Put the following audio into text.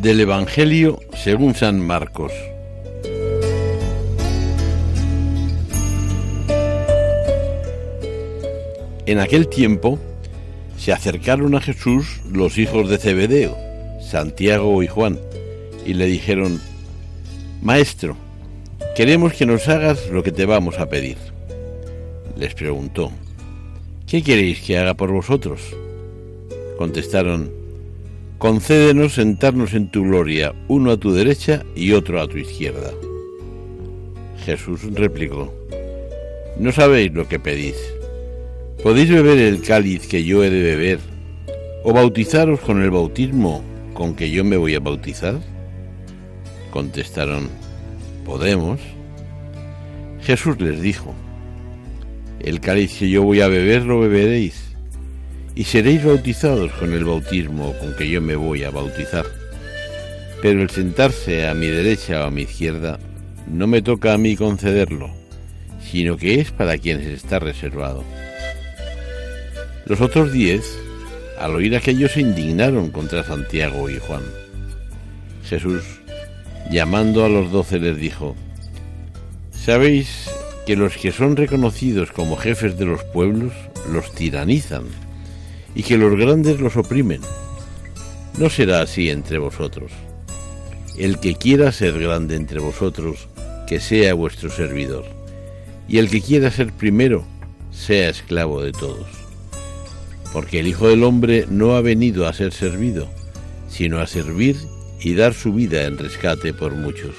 Del Evangelio según San Marcos. En aquel tiempo se acercaron a Jesús los hijos de Zebedeo, Santiago y Juan, y le dijeron, Maestro, queremos que nos hagas lo que te vamos a pedir. Les preguntó, ¿qué queréis que haga por vosotros? Contestaron, concédenos sentarnos en tu gloria, uno a tu derecha y otro a tu izquierda. Jesús replicó, no sabéis lo que pedís. ¿Podéis beber el cáliz que yo he de beber o bautizaros con el bautismo con que yo me voy a bautizar? Contestaron, podemos. Jesús les dijo, el cáliz que yo voy a beber lo beberéis y seréis bautizados con el bautismo con que yo me voy a bautizar. Pero el sentarse a mi derecha o a mi izquierda no me toca a mí concederlo, sino que es para quienes está reservado. Los otros diez, al oír aquello, se indignaron contra Santiago y Juan. Jesús, llamando a los doce, les dijo, ¿sabéis que los que son reconocidos como jefes de los pueblos los tiranizan? Y que los grandes los oprimen. No será así entre vosotros. El que quiera ser grande entre vosotros, que sea vuestro servidor, y el que quiera ser primero, sea esclavo de todos. Porque el Hijo del Hombre no ha venido a ser servido, sino a servir y dar su vida en rescate por muchos.